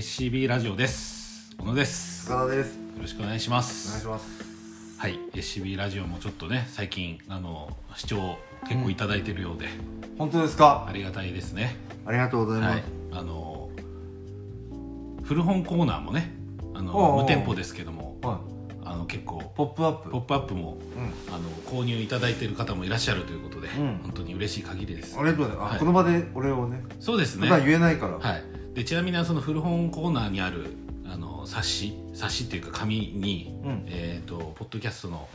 SCB ラジオです。小野です。よ高田です。ろしくお願いしまお願いすします。はい。SCB ラジオもちょっとね最近あの視聴結構いただいてるようで、本当ですか？ありがたいですね。ありがとうございます、はい。あの古本コーナーもねあの無店舗ですけどもはあの結構い、ポップアップ。ポップアップもうん。あの購入いただいている方もいらっしゃるということで、ん。本当に嬉しい限りです。ありがとうございます、はい。あこの場で俺をねそうですね。言えないから、はい、でちなみにその古本コーナーにあるあの冊子冊子っていうか紙に、うん。えー、とポッドキャストの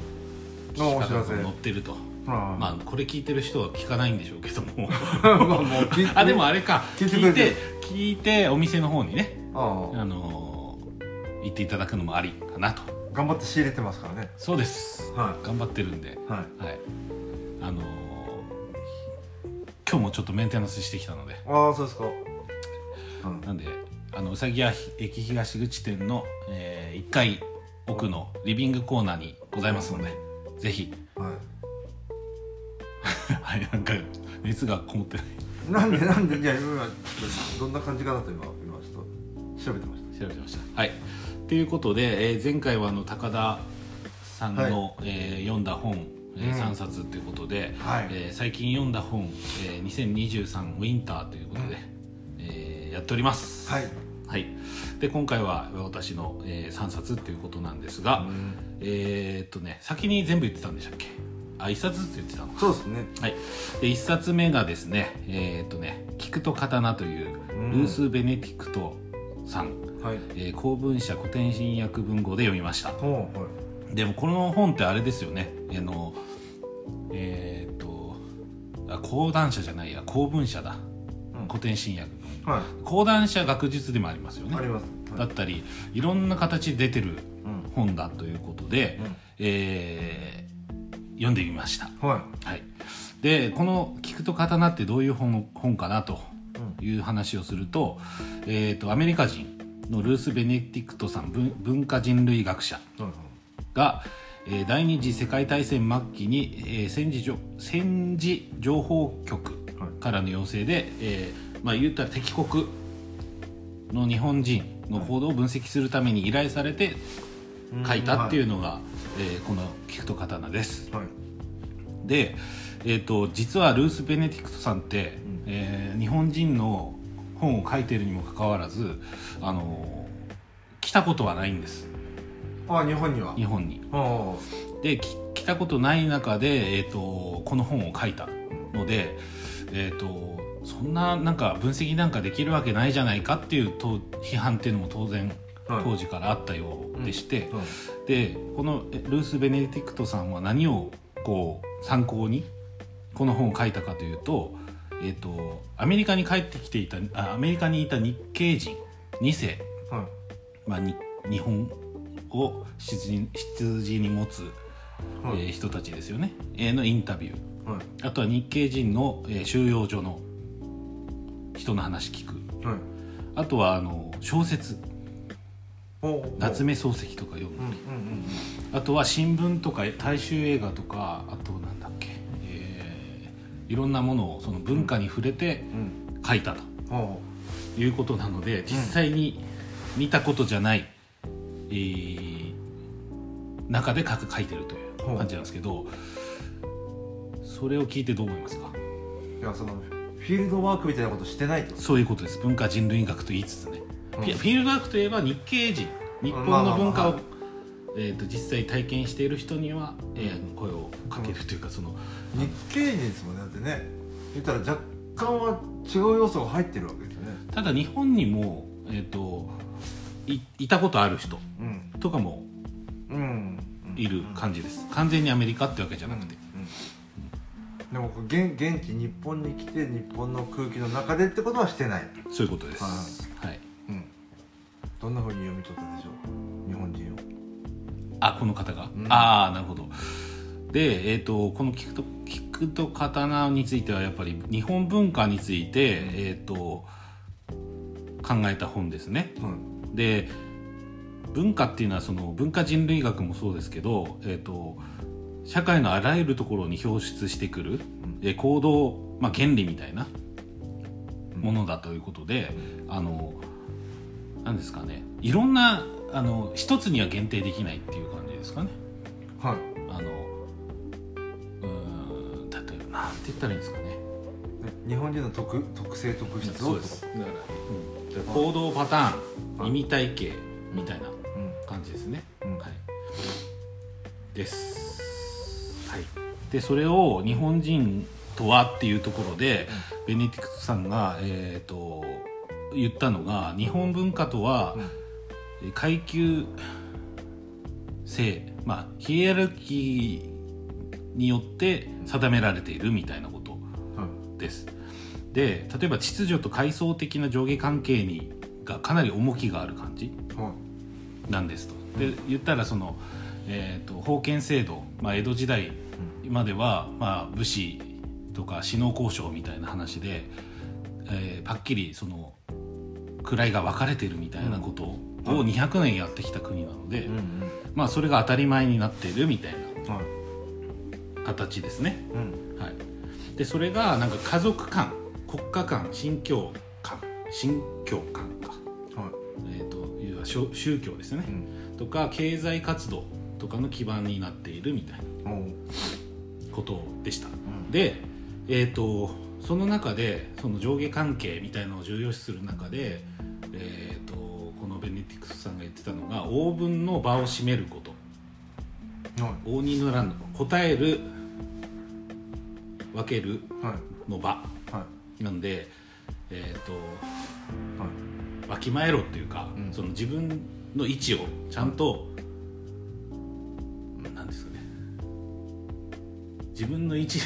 聞き方が載ってると、ままあこれ聞いてる人は聞かないんでしょうけども。あ でもあれか。聞いてく聞いてお店の方にね、ああ。あのー行っていただくのもありかなと。頑張って仕入れてますからね。そうです。は頑張ってるんで、いはい。はい。あのー今日もちょっとメンテナンスしてきたので。ああそうですか。うんなんであのうさぎ屋駅東口店の、え1階奥のリビングコーナーにございますので、ぜひ。ははい なんか熱がこもってない。いなんでなんでいや今どんな感じかなと今今ちょっと調べてまし調べてました。はい。ということで、えー前回はあの高田さんの、えー読んだ本、えーうん。3冊ということで、はい。えー最近読んだ本、えー2023ウィンターということで、えーやっております。たはい。はい、で今回は私の、え3冊っていうことなんですが、うん。えーっとね先に全部言ってたんでしたっけ？あ一冊ずつ言ってたのか。そうですね。はい。で一冊目がですねえーっとね「菊と刀」といううん。ルース・ベネディクトさん、はい。えー公文社古典新訳文庫で読みました。はい。でもこの本ってあれですよね。あのえーっとあ講談社じゃないや公文社だ、うん。古典新訳はい。講談社学術でもありますよね。あります。はい。だったりいろんな形で出てるうん。本だということで、うん。えー読んでみました、ははい、でこの「菊と刀」ってどういう本本かなという話をすると,、えー、とアメリカ人のルース・ベネディクトさん文文化人類学者はいが、えー第二次世界大戦末期に、えー戦時戦時情報局はい。からの要請で、えーまあ、言ったら敵国の日本人の行動を分析するために依頼されて書いたっていうのが、えーこの「菊と刀」です。はい。で、えー、と実はルース・ベネディクトさんって、うん。えー日本人の本を書いてるにもかかわらず、あのー来たことはないんです。あ日本には？日本に。あでき来たことない中で、えー、とこの本を書いたので、えー、とそんななんか分析なんかできるわけないじゃないかっていうと批判っていうのも当然はい。当時からあったようでして、あはいでこのえルース・ベネディクトさんは何をこう参考にこの本を書いたかというと,、えー、とアメリカに帰ってきていたあアメリカにいた日系人2世、はい。まあ、に日本を羊羊に持つ、はい。えー人たちですよね、えーのインタビュー。はい。あとは日系人の、えー収容所の人の話聞く。はい。あとはあの小説。夏目漱石とか読む。うんうんうんあとは新聞とか大衆映画とかあとなんだっけ、えーいろんなものをその文化に触れてうん。書いたと。ほいうことなので実際に見たことじゃない、えー中で書く書いてるという感じなんですけどそれを聞いてどう思いますか？ういやそのフィールドワークみたいなことしてないと。そういうことです。文化人類学と言いつつね、うん。フィールドワークといえば日系人。日本の文化を、はいえー、と実際体験している人には、えー声をかけるというかその日系人ですもんね。だってね言ったら若干は違う要素が入ってるわけですよね。ただ日本にも、えー、といいたことある人うん。とかもうん。いる感じです、完全にアメリカってわけじゃなくて、うんでも現現地日本に来て日本の空気の中でってことはしてない、そういうことです、ははい、うん、どんなふうに読み取ったでしょう日本人を？あこの方が、うん。ああなるほど。で、えー、とこの聞くと「聞くと刀」についてはやっぱり日本文化について、えー、と考えた本ですね。うんで文化っていうのはその文化人類学もそうですけど、えー、と社会のあらゆるところに表出してくる、えー行動、まあ、原理みたいなものだということで、あのなんですかね。いろんなあの一つには限定できないっていう感じですかね。はい。あのうーん例えばなんて言ったらいいんですかね。え日本人の特特性特質をそうです。だから,、うん、行動パターン意味体系みたいなうん。感じですね、うん。はい。です。はいでそれを日本人とはっていうところで、ベネディクトさんが、えー、と言ったのが日本文化とは、え階級性まあヒエラルキーによって定められているみたいなことはいです。で例えば秩序と階層的な上下関係にがかなり重きがある感じはいなんですと。で言ったらその、えー、と封建制度、まあ、江戸時代までは、まあ、武士とか士農交渉みたいな話で、えーはっきりその位が分かれてるみたいなことをうん200年やってきた国なので、うんまあ、それが当たり前になっているみたいな形ですね。うん。はい、でそれがなんか家族観国家観信教観信教観か、はい。えー、という宗宗教ですね、うん。とか経済活動とかの基盤になっているみたいなことでした。ん。で、えー、とその中でその上下関係みたいなのを重要視する中で、えー、とこのベネディクトさんが言ってたのが応分の場を占めること。はい。応仁の乱の。答える分けるはい。の場。はい。なんでえっ、とはい。わきまえろっていうか、うん。その自分の位置をちゃんと、自分の位置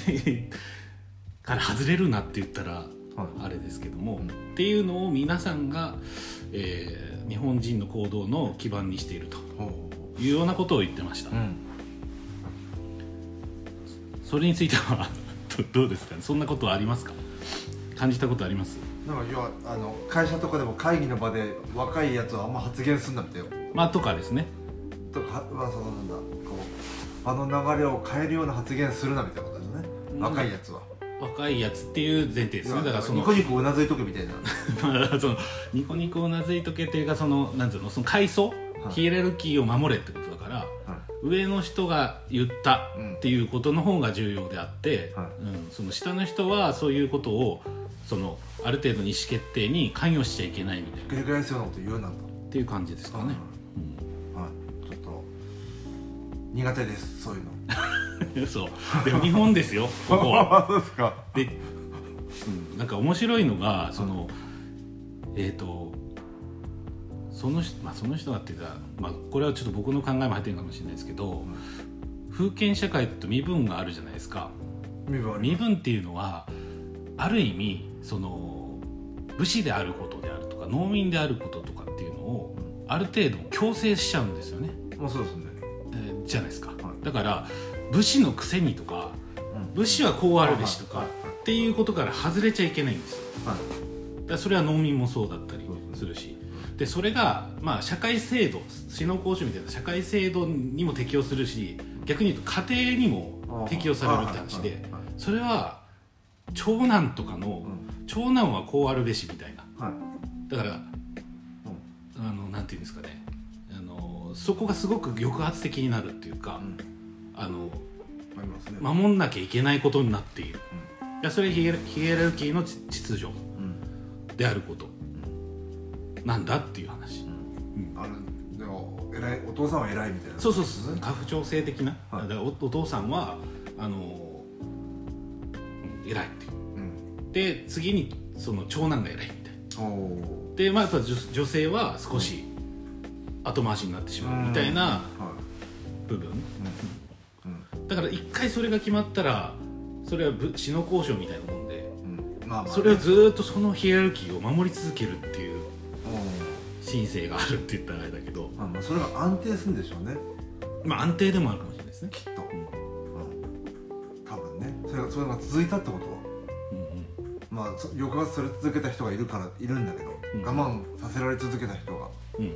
から外れるなって言ったらはい。あれですけども、うん。っていうのを皆さんが、えー日本人の行動の基盤にしているというようなことを言ってました、うん。それについては どどうですか？ねそんなことはありますか？感じたことあります？なんか要はあの会社とかでも会議の場で若いやつはあんま発言すんなみたいな。まあとかですね。とかまあそのなんだ場の流れを変えるような発言するなみたいなことですね、うん。若いやつは。若いやつっていう前提ですね。だからそのニコニコうなずいとくみたいな。まあそのニコニコうなずいとけっていうかそのなんていうのその階層、はい。ヒエラルキーを守れってことだからは上の人が言ったっていうことの方が重要であって、はうん、その下の人はそういうことをそのある程度の意思決定に関与しちゃいけないみたいな。繰り返すようなこと言うなんだ。っていう感じですかね、はい。ちょっと苦手ですそういうの。うん、そうでも日本ですよ ここは。ですか？で、うん、なんか面白いのがそのえっ、とその人,、まあ、その人がっていうか、まあ、これはちょっと僕の考えも入ってるかもしれないですけど、封建社会って身分があるじゃないですか。身分身分っていうのはある意味その武士であることであるとか農民であることとかっていうのをある程度強制しちゃうんですよね、まあそうですね。えーじゃないですか、い。だから武士のくせにとかうん。武士はこうあるべしとかはい。っていうことから外れちゃいけないんですよ。はい。だそれは農民もそうだったりするし。でそれが、まあ、社会制度死の講習みたいな社会制度にも適用するし逆に言うと家庭にも適用されるって話でそれは長男とかのうん。長男はこうあるべしみたいな。はい。だからあのなんていうんですかね。あのそこがすごく抑圧的になるっていうかうん。あの守んなきゃいけないことになっている。いやそれヒエラヒエラルキーの秩秩序うん。であること。なんだっていう話。あのでも偉いお父さんは偉いみたいな。そうそうそう。家父長制的な、はい。だからおお父さんはあの、うん偉いっていう。うん。で次にその長男が偉いみたいな。でまあやっぱ女女性は少し後回しになってしまうみたいなは部分、だから一回それが決まったらそれは武死の交渉みたいなもんで。まあまあそれをずーっとそのヒエラルキーを守り続けるっていうお神聖があるって言ったらあれだけど。ーまあまあそれが安定するんでしょうね。まあ安定でもあるかもしれないですね。きっと。うん。多分ね。それがそれが続いたってことは。うんうん。まあそ抑圧され続けた人がいるからいるんだけど、うん。我慢させられ続けた人が。うんうん。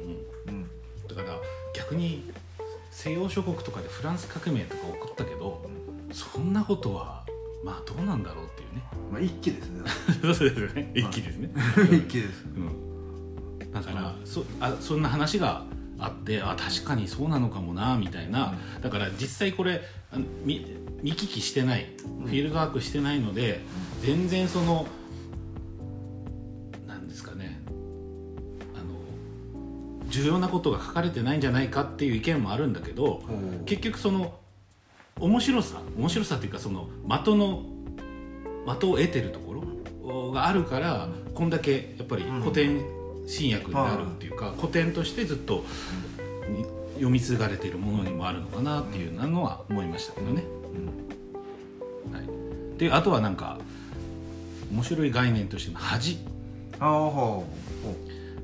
うんだから逆に西洋諸国とかでフランス革命とか起こったけどそんなことはまあどうなんだろうっていうね。まあ一気ですね。そうですよね。一気ですね、一気です。うん、だから、そあそんな話があってあ確かにそうなのかもなみたいな、だから実際これ見見聞きしてない。フィールドワークしてないので、全然その重要なことが書かれてないんじゃないかっていう意見もあるんだけど結局その面白さ面白さっていうかその的の的を得てるところがあるからこんだけやっぱり古典新訳になるっていうか、古典としてずっとに読み継がれているものにもあるのかなっていうのは思いましたけどね。はい、であとはなんか面白い概念としての恥。あ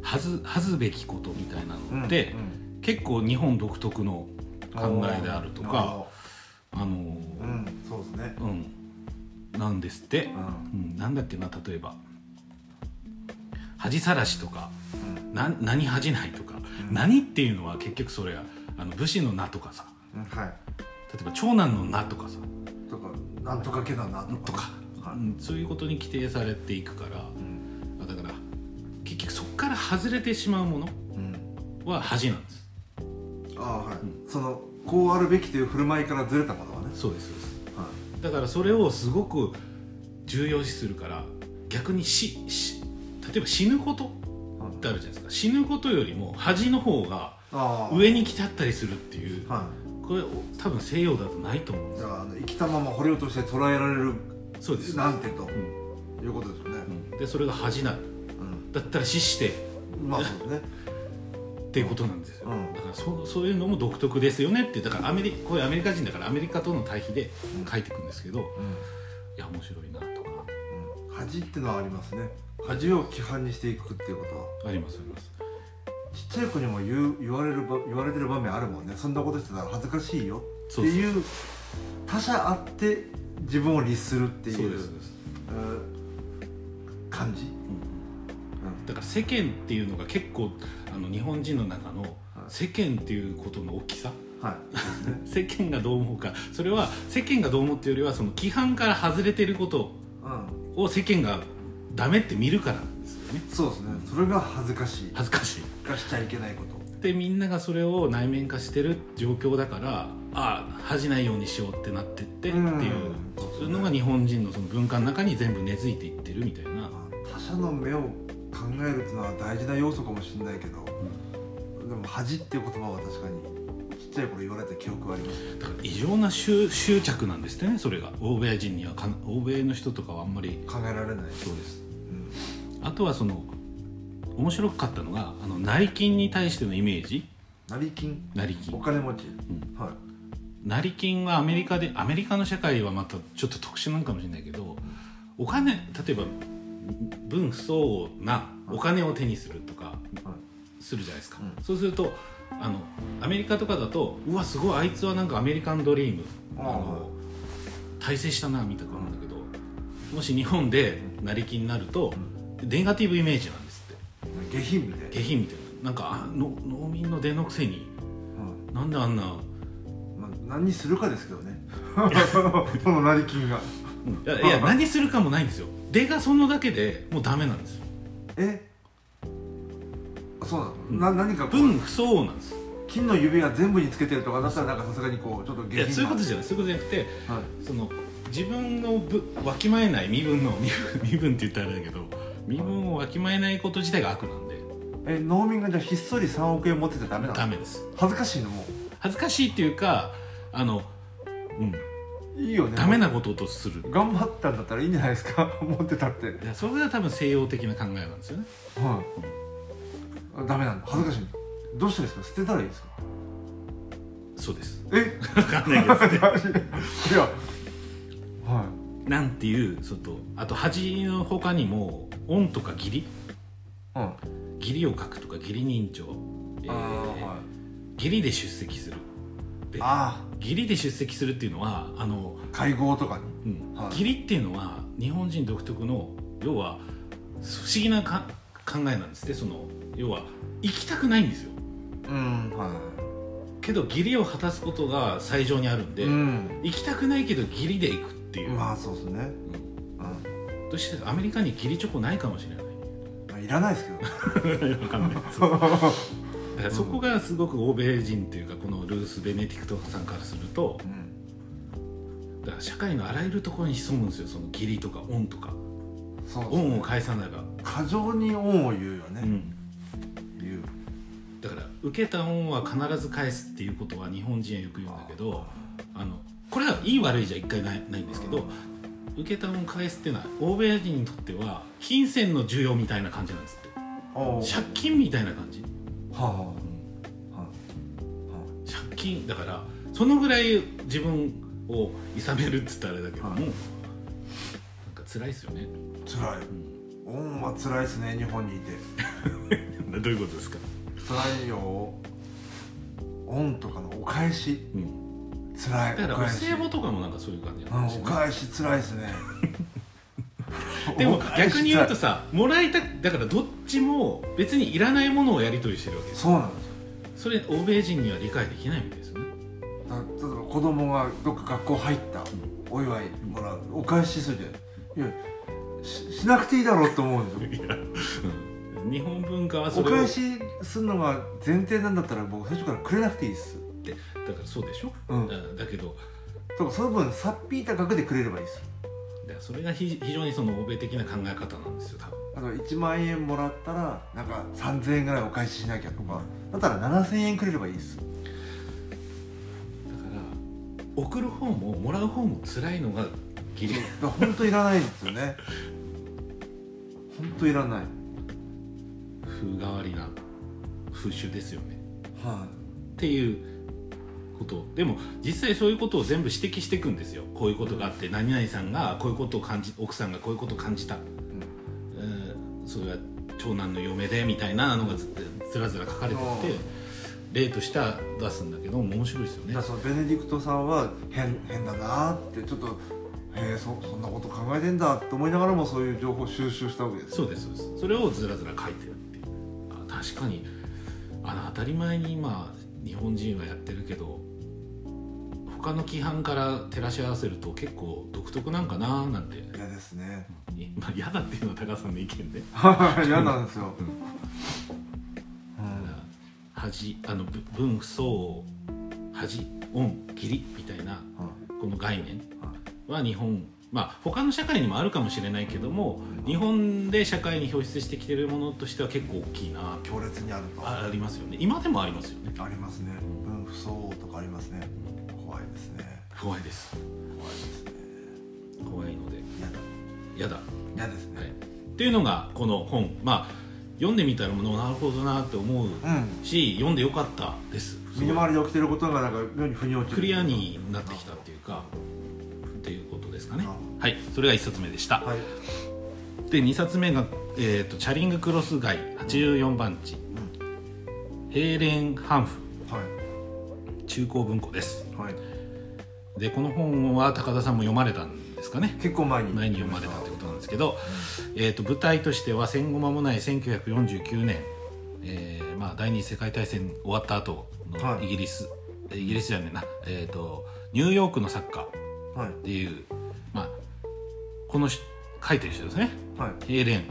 恥ず恥ずべきことみたいなうのって、うん結構日本独特の考えであるとかあのうんうんそうですね。うん。なんですって、うん。うん、なんだっけな例えば。恥さらしとか。うん。な何恥じないとか、何っていうのは結局それはあの武士の名とかさ。うんはい。例えば長男の名とかさ。とかなんとかけだなとかとか、はい。うんそういうことに規定されていくから。うん。だからから外れてしまうものうん。は恥なんです。ああはい。そのこうあるべきという振る舞いからずれたものはね。そうですそうです。はだからそれをすごく重要視するから逆にしし例えば死ぬことってあるじゃないですか。死ぬことよりも恥の方が上に来ちゃったりするっていうはこれ多分西洋だとないと思うんですよ。いじゃああの生きたまま捕虜として捉えられるそうです。なんてとうん。いうことですよね。うん。でそれが恥なんだったら死してまあそうね。っていうことなんですよ、うん。だからそそういうのも独特ですよねってだからアメリこれアメリカ人だからアメリカとの対比で書いていくんですけど、いや面白いなとかうん。恥っていうのはありますね。恥を規範にしていくっていうことは。ありますあります。ちっちゃい子にも言う言われるば言われてる場面あるもんね。そんなことしてたら恥ずかしいよ。っていう他者あって自分を律するっていう。感じ、うんだから世間っていうのが結構あの日本人の中の世間っていうことの大きさ？はい。世間がどう思うか。それは世間がどう思っていうよりはその規範から外れてることうん。を世間がダメって見るからですよね。そうですね。それが恥ずかしい。恥ずかしい。がしちゃいけないこと。でみんながそれを内面化してる状況だからああ恥じないようにしようってなってってっていううん。そういうのが日本人のその文化の中に全部根付いていってるみたいな、まあ他者の目を考えるっていうのは大事な要素かもしれないけど、でも恥っていう言葉は確かにちっちゃい頃言われた記憶はあります。だから異常な執執着なんですってねそれが。欧米人にはか欧米の人とかはあんまり考えられない、そうです。うん、あとはその面白かったのがあの成金に対してのイメージ。成金？成金。お金持ち、ん。はい。成金はアメリカでアメリカの社会はまたちょっと特殊なんかもしれないけどお金例えば分不相応なお金を手にするとかはい。するじゃないですか、うん。そうするとあのアメリカとかだとうわすごいあいつはなんかアメリカンドリームああの大成したなみたいな思うんだけどもし日本で成金になるとネガティブイメージなんですって。下品みたいな。下品みたいな。なんかあの農民の出のくせにうんなんであんなまあ、何にするかですけどね。そのその成金がいやいや何するかもないんですよ。出がそのだけでもうダメなんです。よえ？あそうなの、うん。な何かこう。分不相応なんです。金の指が全部につけてるとかだったらなんかさすがにこうちょっと下品な。いやそういうことじゃない。そういうことじゃなくてはい。その自分のぶわきまえない身分の身分 身分って言ったらあれだけど身分をわきまえないこと自体が悪なんで。え農民がじゃあひっそり3億円持っててダメなの？ダメです。恥ずかしいのも恥ずかしいっていうかあのうん。ういいよね。ダメなこととする。頑張ったんだったらいいんじゃないですか。持ってたって。いやそれが多分西洋的な考えなんですよね。はい、あダメなんだ。恥ずかしい。どうしたらいいですか？捨てたらいいですか？そうです。え？分かんないけど いや。はなんていうそとあと恥の他にも恩とか義理？い。うん義理を書くとか義理人情、えーはい。義理で出席するであ義理で出席するっていうのはあの、ー会合とかに？うん。はい。義理っていうのは日本人独特の要は不思議なか考えなんですねその要は行きたくないんですよ。うんはけど義理を果たすことが最上にあるんで、いうん。行きたくないけど義理で行くっていう、まあそうですね。うん。うん。どうしてアメリカに義理チョコないかもしれない。まあいらないですけど 分かんない だからそこがすごく欧米人っていうかこのルース・ベネディクトさんからするとうんだから社会のあらゆるところに潜むんですよその義理とか恩とか。恩をね返さないば、過剰に恩を言うよね、うん、言う。だから受けた恩は必ず返すっていうことは日本人はよく言うんだけどあのこれはいい悪いじゃ一回ないないんですけど受けた恩返すっていうのは欧米人にとっては金銭の需要みたいな感じなんですって。借金みたいな感じ、はあ。はあ。はあ。借金だからそのぐらい自分をいさめるって言ったらあ。れだけども、はいなんか辛いですよね、辛いうん恩は辛いですね日本にいて、どういうことですか、辛いよ恩とかのお返しうん、辛いだからお歳暮とかもなんかそういう感じうんお返し辛いですね でも逆に言うとさもらいただからどっちも別にいらないものをやり取りしてるわけですそうなんですよ。それ欧米人には理解できないみたいですよね。だ例えば子供がどっか学校入ったお祝いもらうお返しするじゃん。いやししなくていいだろうと思うんですよ。いや、うん、日本文化はそれをお返しするのが前提なんだったら僕最初からくれなくていいっす。だからそうでしょ、うん。だだけどだからその分さっぴいた額でくれればいいっす。だからそれが非非常にその欧米的な考え方なんですよ多分。だから1万円もらったらなんか3000円ぐらいお返ししなきゃとか。だったら7000円くれればいいっす。だから送る方ももらう方も辛いのがギリ。本当いらないんですよね。本当いらない。風変わりな風習ですよね。はっていうこと。でも実際そういうことを全部指摘していくんですよ。こういうことがあって何々さんがこういうことを感じ奥さんがこういうことを感じた、えーそれは長男の嫁でみたいなのがずずらずら書かれてって例としては出すんだけど面白いですよい、ね。だからそのベネディクトさんは変変だなってちょっとへえそそんなこと考えてんだって思いながらもそういう情報を収集したわけですそうですそうです。それをずらずら書いてるっていう。あ確かにあの当たり前に今日本人はやってるけど他の規範から照らし合わせると結構独特なんかななんて。嫌ですね。まあ嫌だっていうのは高橋さんの意見で。嫌なんですよ、恥あのぶ分不相応恥恩義理みたいなこの概念は日本まあ他の社会にもあるかもしれないけども日本で社会に表出してきてるものとしては結構大きいな。強烈にあると。ああありますよね。今でもありますよね。りますね。分不相応とかありますね。怖いですね。怖いです。怖いですね。怖いので。嫌だ。嫌ですね、い、っていうのがこの本。まあ読んでみたらもうなるほどなって思ううん。し読んでよかったです。身の回りで起きてることがなんか妙に腑に落ちる。クリアになってきたっていうかっていうことですかね。あはい。それが1冊目でした、はい、で2冊目が、えーと「チャリングクロス街84番地」ヘーレン・ハンフ。はい。中高文庫です。はいでこの本は高田さんも読まれたんですかね？結構前に。前に読まれたってことなんですけど、えー、と舞台としては戦後間もない1949年、えーまあ、第二次世界大戦終わった後のはい。イギリス、イギリスじゃねえな、えー、とニューヨークの作家はい。っていう、まあ、この人書いてる人ですね。はい。ヘイレン。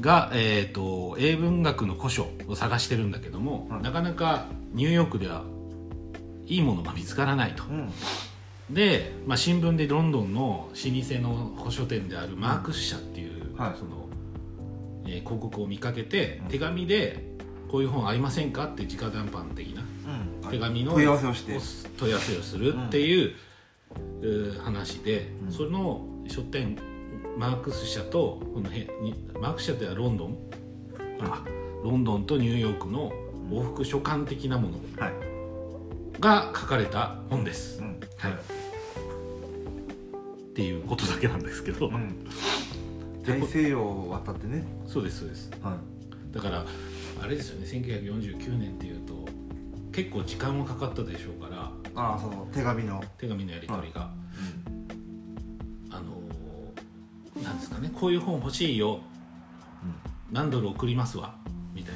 が、えー、と英文学の古書を探してるんだけども、はい。なかなかニューヨークではいいものが見つからないと。うんで、まあ、新聞でロンドンの老舗の古書店であるマークス社っていう、はい。そのえー広告を見かけて、うん。手紙で「こういう本ありませんか?」って直談判的なうん。手紙の問い合わせをして。問い合わせをするっていう、うー話で、うん。その書店マークス社とこのへにマークス社ってはロンドン？あロンドンとニューヨークの往復書簡的なもの。はいが書かれた本です、うん。はい。っていうことだけなんですけど、うん。大西洋を渡ってね。そうですそうです。はだからあれですよね。1949年っていうと結構時間もかかったでしょうから。いああその手紙の。手紙のやり取りが、うん。あのーなんですかね。こういう本欲しいよ。何ドル送りますわ。みたい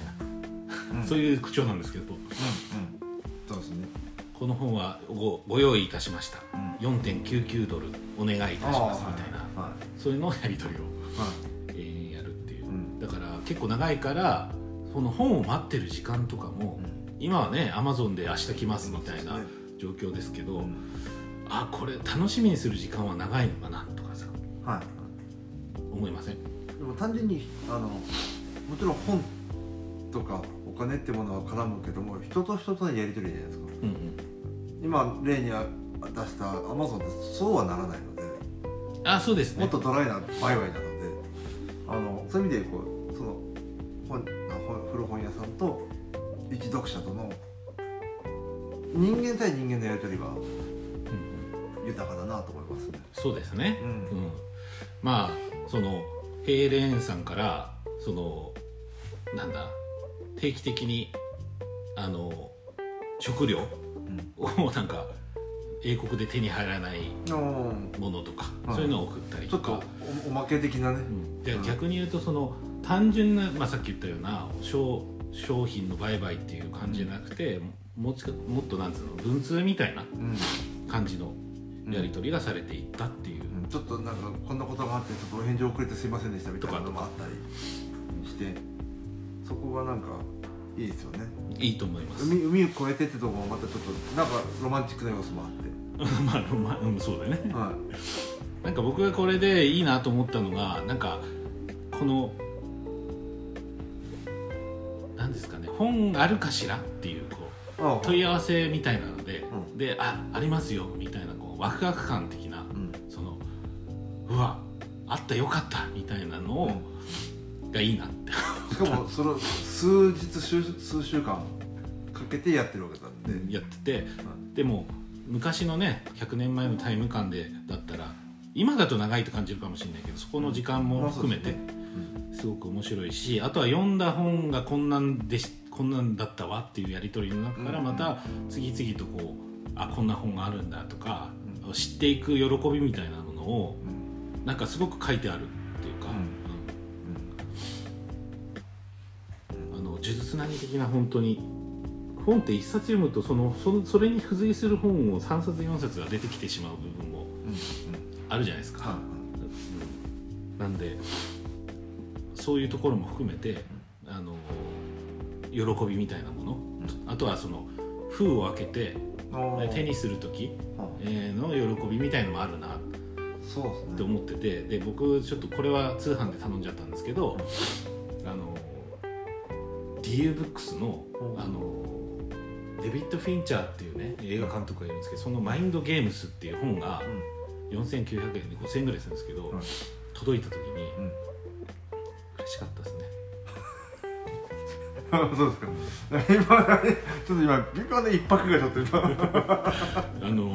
な、うん。そういう口調なんですけど。うんこの本はごご用意いたしました、うん4.99ドルお願いいたしますみたいな、はそういうのをやり取りを、い。はえーやるっていう、いうん。だから結構長いからその本を待ってる時間とかも、今はねアマゾンで明日来ますみたいな状況ですけど、あこれ楽しみにする時間は長いのかなとかさはい。思いません？でも単純にあのもちろん本とかお金ってものは絡むけども人と人とのやり取りじゃないですか。うんうん今例に出したアマゾンってそうはならないのであそうですね。もっとドライな売買なのであのそういう意味でこうその本古本屋さんと一読者との人間対人間のやり取りはうん豊かだなと思いますね。そうですね、うん。うん。まあそのヘイレーンさんからそのなんだ定期的にあの食料をなんか英国で手に入らないうんものとか、はい。そういうのを送ったりちょっととか、おおまけ的なね、うんでうん。逆に言うとその単純な、まあ、さっき言ったような商商品の売買っていう感じじゃなくてもうちょもっとなんつうの文通みたいなうん。感じのやり取りがされていったっていう、うん。ちょっとなんかこんなことがあってちょっとお返事遅れてすいませんでしたみたいなのもあったりしてそこがなんかいいですよね。いいと思います。海海を越えてってとこもまたちょっとなんかロマンチックな要素もあって。まあ、まあ、うん、そうだよね。はなんか僕がこれでいいなと思ったのがなんかこの何ですかね本あるかしらっていうこう問い合わせみたいなので、うん。であありますよみたいなこうワクワク感的なうん。そのうわあったよかったみたいなのを、がいいなって しかもそれを数日数数週間かけてやってるわけなんで、やっててでも昔のね100年前のタイム感でだったら今だと長いと感じるかもしれないけどそこの時間も含めて、すごく面白いしあとは読んだ本がこんなんでしこんなんだったわっていうやり取りの中からまた次々とこうあこんな本があるんだとか、知っていく喜びみたいなものをうん。なんかすごく書いてあるっていうか、術つなぎ的な本当に本って一冊読むとそのそそれに付随する本を3冊4冊が出てきてしまう部分もうんうん。あるじゃないですか。はうん。なんでそういうところも含めてあの喜びみたいなもの、あとはその封を開けて手にする時、の喜びみたいのもあるな。って思っててで僕ちょっとこれは通販で頼んじゃったんですけどあの DU ブックスのうん。あのデビッド・フィンチャーっていうね映画監督がいるんですけどその「マインド・ゲームス」っていう本が4900円で5000円ぐらいするんですけど、うん。届いた時にうん。うん嬉しかったですね。そうですか。今ちょっと今微妙な一泊がちょっと今。あの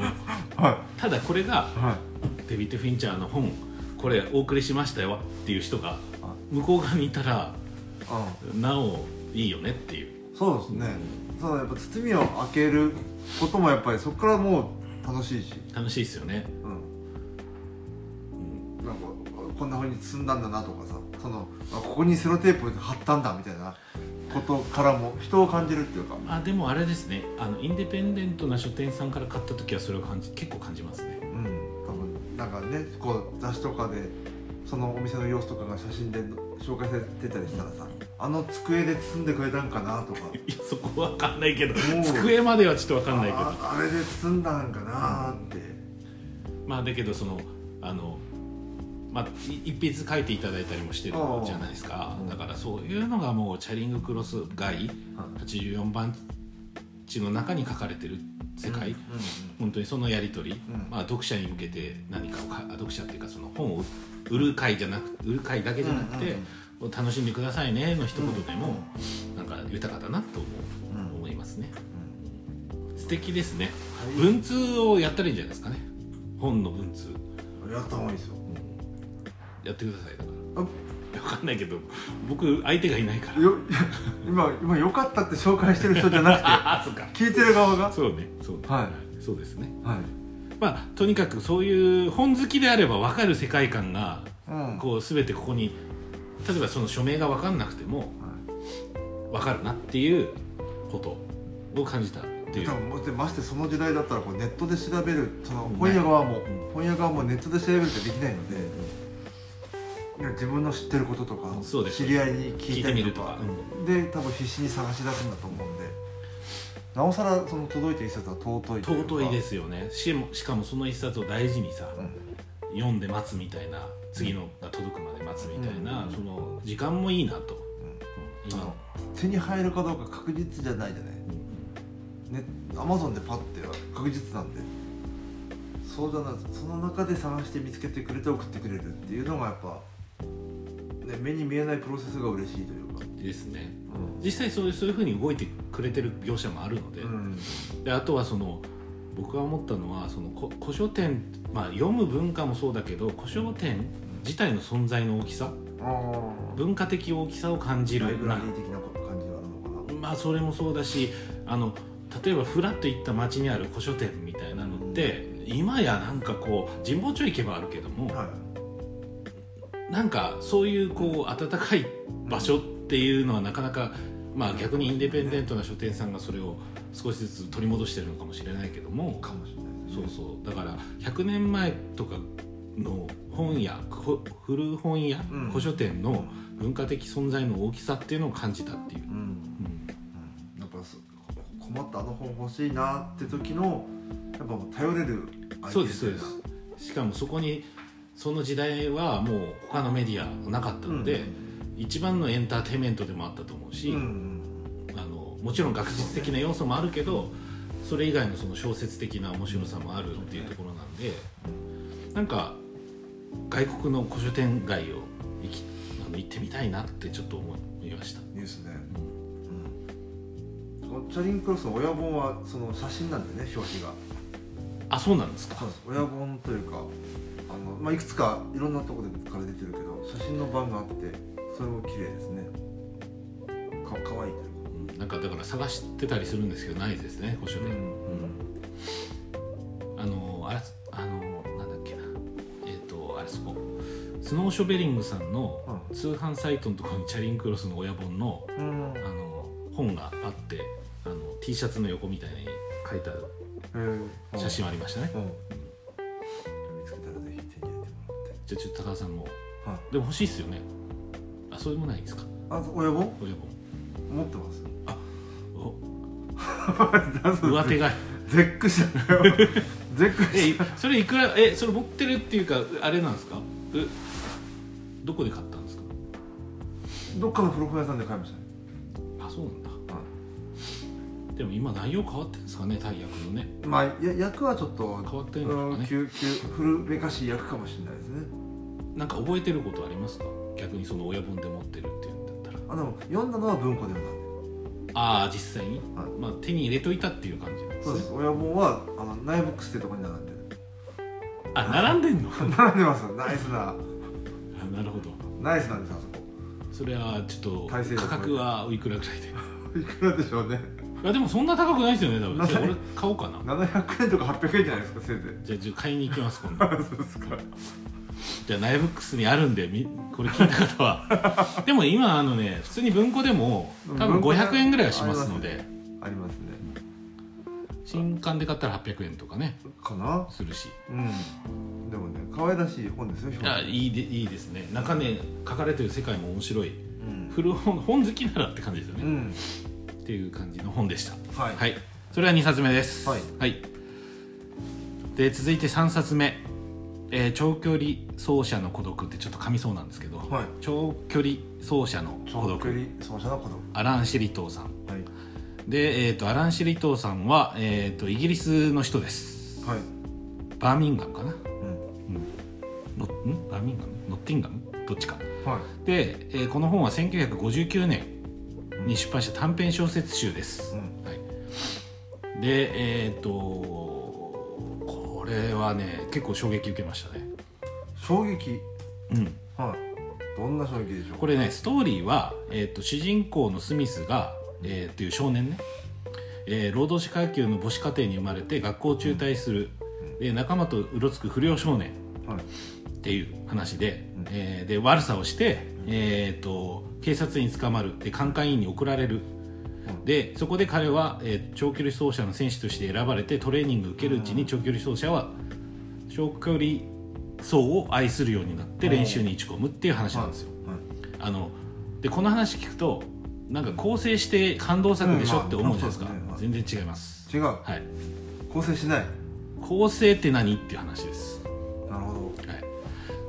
はただこれがいはい。デビッド・フィンチャーの本これお送りしましたよっていう人があ向こう側にいたらあ。なおいいよねっていう。そうですね。そうやっぱ包みを開けることもやっぱりそこからもう楽しいし、楽しいですよね、うん、うん。なんかこんなふうに包んだんだなとかさ。そのあここにセロテープ貼ったんだみたいなことからも人を感じるっていうか。あでもあれですね。あのインデペンデントな書店さんから買った時はそれを感じ結構感じますね。うん。多分なんかねこう雑誌とかでそのお店の様子とかが写真で紹介されてたりしたらさあの机で包んでくれたんかなとか。いやそこは分かんないけど机まではちょっと分かんないけど。ああれで包んだんかなって、まあだけどそのあのまあい一筆書いていただいたりもしてるじゃないですか。うん。だからそういうのがもうチャリングクロス街84番地の中に書かれてる世界、うん本当にそのやり取り、うん。まあ、読者に向けて何かを読者っていうかその本を売る会じゃなく売る会だけじゃなくて、楽しんでくださいねの一言でも、なんか豊かだなと思う、うん。思いますね。う素敵ですね。はい。文通をやったらいいんじゃないですかね。本の文通、んやった方がいいですよ。やってくださいだから。あ。いやわかんないけど僕相手がいないから。よ今今良かったって紹介してる人じゃなくて 聞いてる側が？そうねそうね、はそうですね。はい。まあとにかくそういう本好きであれば分かる世界観がうん。こう全てここに例えばその署名が分かんなくてもはい。分かるなっていうことを感じたっていう。多分もってましてその時代だったらこうネットで調べるそのうん。本屋側も、ん。本屋側もネットで調べるってできないのでいや自分の知ってることとか知り合いに聞聞いてみるとか、うん。で多分必死に探し出すんだと思うんで。なおさらその届いた一冊は尊いとい尊いですよね。しもしかもその一冊を大事にさ、うん。読んで待つみたいな次のが届くまで待つみたいな、うん。その時間もいいなと、うん。今あの手に入るかどうか確実じゃないじゃない。ねアマゾンでパッては確実なんで。そうじゃないその中で探して見つけてくれて送ってくれるっていうのがやっぱ、ね、目に見えないプロセスが嬉しいというか、ですね。うん。実際そういうそういうふうに動いてくれてる業者もあるので,、うん。であとはその僕が思ったのはそのこ古書店、まあ、読む文化もそうだけど古書店自体の存在の大きさあ文化的大きさを感じるライブラリー的な感じがあるのかな。まあそれもそうだしあの例えばフラッと行った街にある古書店みたいなのって今やなんかこう神保町行けばあるけども、はい。なんかそういうこう温かい場所っていうのはなかなか、まあ、逆にインディペンデントな書店さんがそれを少しずつ取り戻してるのかもしれないけども。かもしれないですそうねそう。だから100年前とかの本屋こ古本屋、うん。古書店の文化的存在の大きさっていうのを感じたっていう。う、ん、うん。うん、やっぱそ困ったあの本欲しいなって時のやっぱ頼れるそうですそうです。しかもそこにその時代はもう他のメディアなかったので、一番のエンターテインメントでもあったと思うし、うんうんあのもちろん学術的な要素もあるけどそれ以外のその小説的な面白さもあるっていうところなんでなんか外国の古書店街を行きあの行ってみたいなってちょっと思いました、ニュースね、うん、チャリンクロスの親本はその写真なんでね表紙が。あそうなんですか。親本というかあの、まあ、いくつかいろんなところから出てるけど写真の版があってそれも綺麗ですね。かかわいいうん。なんかだから探してたりするんですけどないですね古書店、あのあれあのなんだっけな。えっ、とあれそこ。スノーショベリングさんのうん。通販サイトのところにチャリンクロスの親本のうん。あの本があってあの T シャツの横みたいに書いたへ写真ありましたね、うん、見つけたらぜひ手に入れてもらって。じゃあちょっと高田さんも。はい。でも欲しいっすよね。あそれもないんですか？あ親本親持ってます。本お。上手がい。絶句した。よ 絶句えしそれいくらえそれ持ってるっていうかあれなんですか？えどこで買ったんですか？どっかの古本屋さんで買いましたね。あそうなんだ。はでも今内容変わってるんですかね？大役のね。いまあや役はちょっと変わってるのかね。うん古めかしい役かもしれないですね。なんか覚えてることありますか？逆にその親本で持ってるっていうんだったら。あでも読んだのは文庫で読んだんああ実際に、はい。まあ、手に入れといたっていう感じなんですそうです。親本はあのナイブックスってとこに並んでる。あ並んでんの？並んでますナイスな。あなるほど。ナイスなんですよあそれはちょっと価格はおいくらぐらいで？そ こいくらでしょうね。いやでもそんな高くないですよね多分。なじゃあ俺買おうかな。700円とか800円じゃないですかせいぜじゃあじゃあ買いに行きます今度。い そうですかじゃあナイブックスにあるんでみこれ聞いた方は。でも今あのね普通に文庫でも多分文庫で500円ぐらいはしますので。ありますね。新刊で買ったら800円とかね。かな？するし。うん。でもね可愛らしい本ですよ表あいいでいいですね。中ね書かれてる世界も面白い。うん、古本本好きならって感じですよね、うん、っていう感じの本でした。はい、はい。それは2冊目です。はい、で続いて3冊目、えー長距離走者の孤独」ってちょっと噛みそうなんですけど、はい。長距離走者の孤独。長距離走者の子供アラン・シリトーさん。はい。で、えー、とアラン・シリトーさんは、えー、とイギリスの人です。はい。バーミンガムかな？うん。のん？バーミンガム？ノッティンガム？どっちか。はい。で、えーこの本は1959年に出版した短編小説集です、うん。はい、でえっ、とこれはね結構衝撃受けましたね。衝撃？うん。はい。どんな衝撃でしょう？これねストーリーは、えー、と主人公のスミスが、えー、という少年ね、えー労働者階級の母子家庭に生まれて学校を中退する、で仲間とうろつく不良少年。はい。っていう話で,、うん。えーで悪さをして、えー、と警察に捕まる。で監戒員に送られる。うんでそこで彼は、えー長距離走者の選手として選ばれてトレーニングを受けるうちに長距離走者は長距離層を愛するようになって練習に打ち込むっていう話なんですよ、あのでこの話聞くとなんか構成して感動作でしょって思うじゃないですか、うんまあまあ全然違います。違う。はい。構成しない。構成って何？っていう話です、なるほは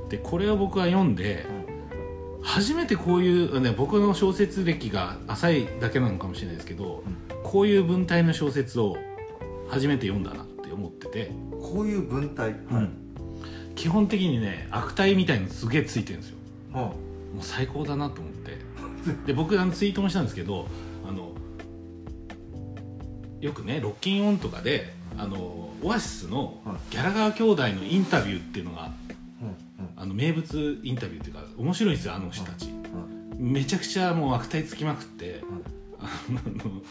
い、でこれを僕は読んで初めてこういう、ね、僕の小説歴が浅いだけなのかもしれないですけど、こういう文体の小説を初めて読んだなって思ってて、どこういう文体？うん。基本的にね悪態みたいのすげえついてるんですよ。はもう最高だなと思って。で僕あのツイートもしたんですけどあのよくねロッキンオンとかであのオアシスのはい。ギャラガー兄弟のインタビューっていうのがうんあの名物インタビューっていうか面白いんですよあの人たち。うん。めちゃくちゃもう悪態つきまくってあの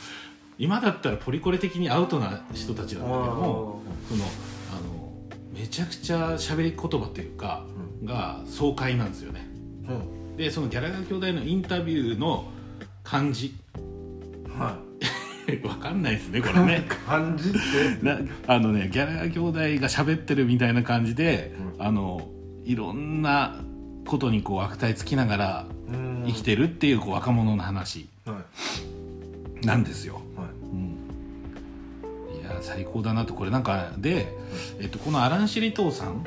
今だったらポリコレ的にアウトな人たちなんだけどもそのあのめちゃくちゃ喋り言葉というかが爽快なんですよね。でそのギャラガー兄弟のインタビューの感じ。は わかんないですねこれいね感じって。なあのねギャラ兄弟が喋ってるみたいな感じで、うあのいろんなことにこう悪態つきながらうん。生きてるっていうこう若者の話はい。なんですよ、はい。うん、いや最高だなと。これなんかで、えっと、このアラン・シリトーさん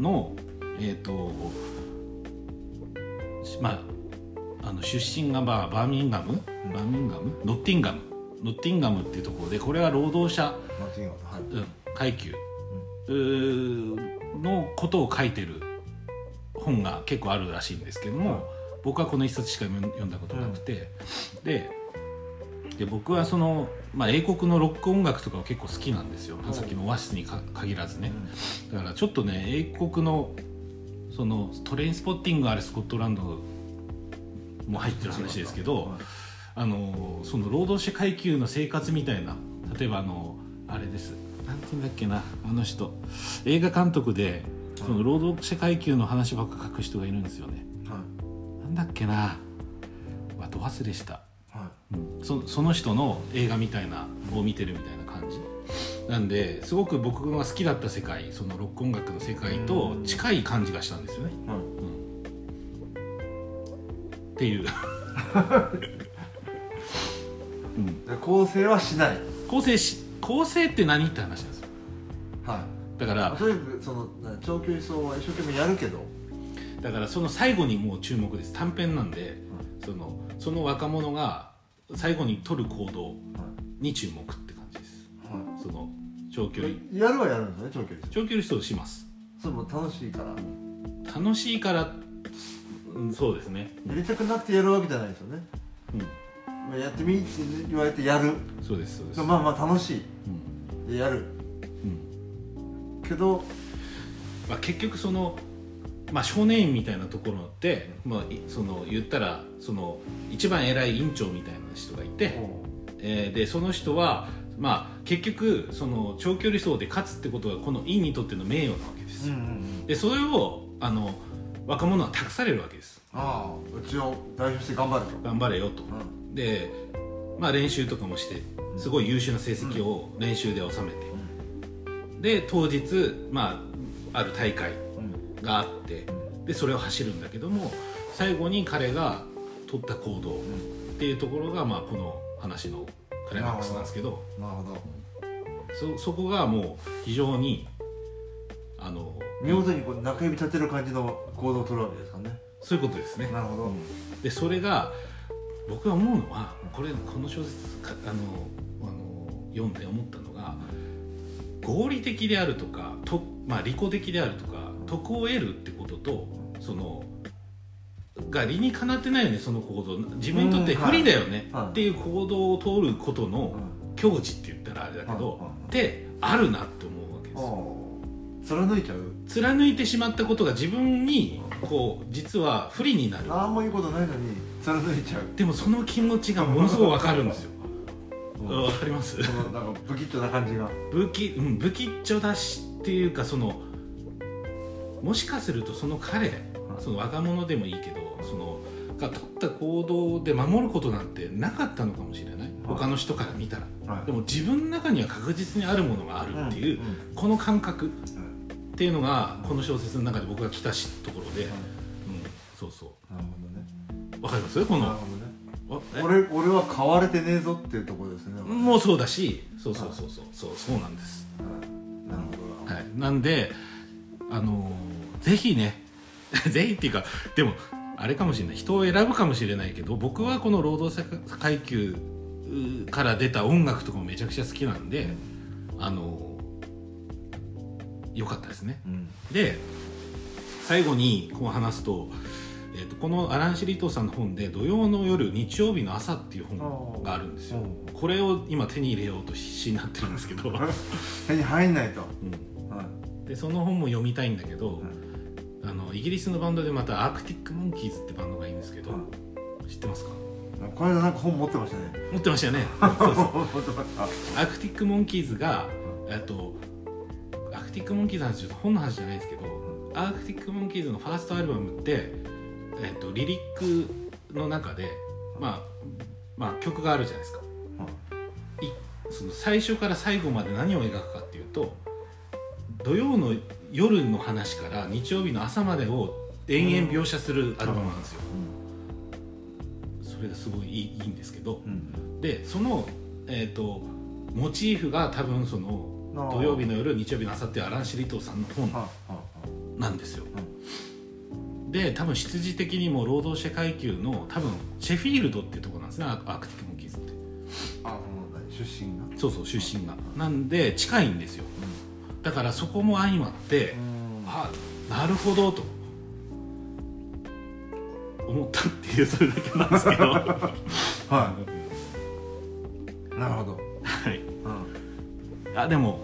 の、えっとしまああの出身がまあバーミンガム？バーミンガム？ノッティンガム。ノッティンガムっていうところでこれは労働者、階級のことを書いてる本が結構あるらしいんですけども、僕はこの一冊しか読んだことなくて、でで僕はその、まあ、英国のロック音楽とかは結構好きなんですよ、うん。さっきのオアシスにか限らずね、うん。だからちょっとね英国のそのトレインスポッティングあるスコットランドも入ってる話ですけど、はいあのその労働者階級の生活みたいな例えばあのあれです。なんて言うんだっけなあの人。映画監督でその労働者階級の話ばっか書く人がいるんですよね。はい。なんだっけな。わど忘れした、はうん。そその人の映画みたいなを見てるみたいな感じ。なんですごく僕が好きだった世界そのロック音楽の世界と近い感じがしたんですよね、い。はいっていう、うん、で構成はしない。構成し構成って何って話なんですよ。はい。だからそのな長距離走は一生懸命やるけどだからその最後にもう注目です短編なんで、そのその若者が最後に取る行動に注目って感じですはその長距離やるはやるんですね長距離走長距離走しますそれも楽しいから楽しいから、うん、そうですねやりたくなってやるわけじゃないですよねうんまあやってみって言われてやるそうですそうです、まあまあ楽しいうんでやるうんけどまあ、結局その、まあ、少年院みたいなところって、まあ、いその言ったらその一番偉い院長みたいな人がいて、えーでその人は、まあ、結局その長距離走で勝つってことがこの院にとっての名誉なわけです。よ、うんうんうん。でそれをあの若者は託されるわけです。ああうちを代表して頑張ると。頑張れよと。うん。で、まあ、練習とかもしてすごい優秀な成績を練習で収めて、で当日、まあ、ある大会うん。があってでそれを走るんだけども最後に彼が取った行動っていうところが、まあ、この話のクライマックスなんですけどなるほど。そそこがもう非常にあの見事にこう中指立てる感じの行動を取るわけですかね。そういうことですね。なるほど。でそれが僕が思うのはこれこの小説かあのあの読んで思った合理的であるとかと、まあ、利己的であるとか得を得るってこととそのが理にかなってないよねその行動。自分にとって不利だよね、うんはい。はいっていう行動を通ることのうん。境地って言ったらあれだけど、はいはいってあるなって思うわけです貫いちゃう？貫いてしまったことが自分にこう実は不利になる。何もいいことないのに貫いちゃう。でもその気持ちがものすごくわかるんですよ。うんわかります？そのなんか不吉祥な感じが。不吉,、うん、不吉祥だしっていうかそのもしかするとその彼その若者でもいいけどそのが取った行動で守ることなんてなかったのかもしれない？他の人から見たら。はい。でも自分の中には確実にあるものがあるっていう、んこの感覚っうんていうのがこの小説の中で僕が来たしところで、うん、そうそなるほどね。うわかります？この俺俺は買われてねえぞっていうところですね。もうそうだしそうそうそうそうそうそうなんです。はい。なるほどはい、なんであのーぜひね ぜひっていうかでもあれかもしれない。人を選ぶかもしれないけど僕はこの労働者階級うから出た音楽とかもめちゃくちゃ好きなんであのーよかったですね。うん。で最後にこう話すと,、えー、とこのアラン・シリトーさんの本で「土曜の夜日曜日の朝」っていう本があるんですよ。うん。これを今手に入れようと必死になってるんですけど、手に入んないと。うん。はい。でその本も読みたいんだけど、はい。あのイギリスのバンドでまたアークティック・モンキーズってバンドがいいんですけど、は知ってますか？この間なんか本持ってましたね。持ってましたよね。そうそうアークティック・モンキーズがえっとアークティック・モンキーズの話ちょっと本の話じゃないですけどアークティック・モンキーズのファーストアルバムって、えっと、リリックの中で、まあ、まあ曲があるじゃないですか。はい。いその最初から最後まで何を描くかっていうと土曜の夜の話から日曜日の朝までを延々描写するアルバムなんですよ、それがすごいいいんですけどうん。でその、えー、とモチーフが多分その土曜日の夜日曜日の朝っていうアラン・シリトーさんの本なんですよ、で多分出自的にも労働者階級の多分シェフィールドっていうところなんですね。アークティック・モンキーズって。あ出身が？そうそう出身が。なんで近いんですよ。だからそこも相まってあなるほどと。思ったっていうそれだけなんですけど。は はい。なるほど。い。うん。あでも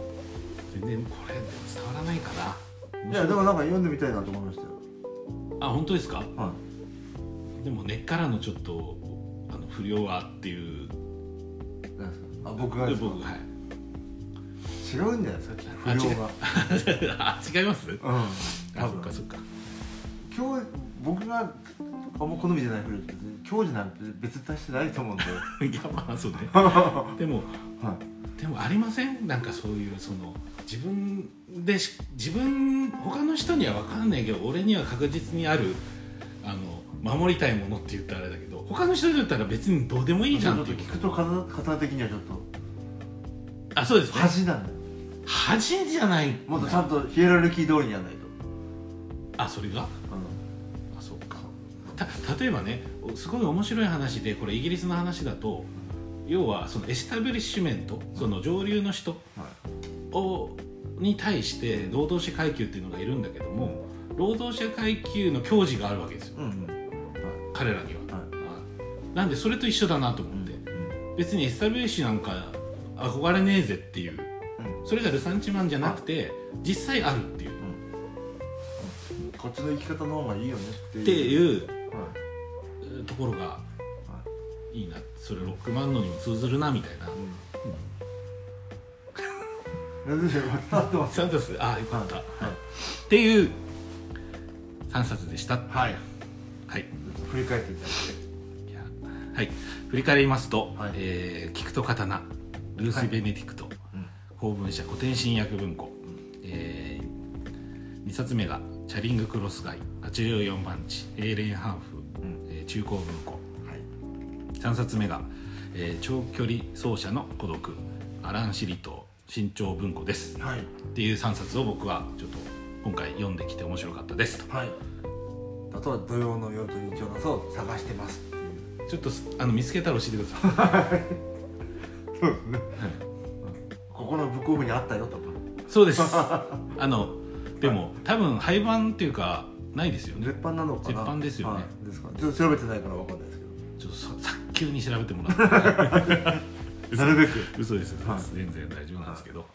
全然これ伝わらないかな。いやでもなんか読んでみたいなと思いましたよあ本当ですか？はでも根っからのちょっとあの不良はっていう。い何ですか？あ僕が僕はい。違うんじゃないですかあ不良が あ違います？うん。あそっかそっか。今日僕があんま好みじゃないフルーツ今日じゃなんて別に足してないと思うんで。いやまあそうね。は でもい。でもありません？なんかそういうその自分でし自分他の人には分かんないけど俺には確実にあるあの守りたいものって言ったらあれだけど他の人だったら別にどうでもいいじゃんって聞くと方方的にはちょっと。あそうですね。恥なんだよ。恥じゃない。もっとちゃんとヒエラルキー通りにやらないと。あそれが？例えばねすごい面白い話でこれイギリスの話だと要はそのエスタブリッシュメントその上流の人んはい。をに対して労働者階級っていうのがいるんだけども労働者階級の矜持があるわけですよ。うんうん。彼らには、はい。なんでそれと一緒だなと思って、別にエスタブリッシュなんか憧れねえぜっていう。うん。それがルサンチマンじゃなくて実際あるっていう。こっちの生き方の方がいいよねっていうところがはい。いいな。それロックバンドにも通ずるなみたいな。あよかった、はい。っていう3冊でした。はい。はい。振り返っていただいて。いやはい。振り返りますと、はい。えー聞くと刀。ルース・ベネディクト、うん。公文社古典新訳文庫、え2冊目がチャリング・クロス街84番地エーレンハーフ、うん。えー中高文庫。はい。3冊目が、えー長距離走者の孤独アラン・シリト新潮文庫です。はい。っていう3冊を僕はちょっと今回読んできて面白かったです。はい。あとは土曜の夜と日曜の朝を探してますちょっとあの見つけたら教えてください。そうですね、ここのブックオフにあったよとか。そうです。あのでも多分廃盤っていうかないですよね。絶版なのかな？絶版ですよね。はいですか。ちょっと調べてないからわかんないですけちょっとさ早急に調べてもらって。ど なるべく。嘘です嘘全然大丈夫なんですけど、な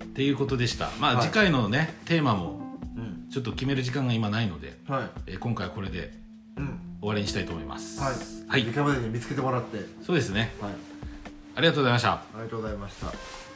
るっていうことでした。まあ、はい。次回のねテーマもちょっと決める時間が今ないので、はい。えー今回はこれでうん。終わりにしたいと思います。はい。はい。時間までに見つけてもらって。そうですね。はい。ありがとうございました。ありがとうございました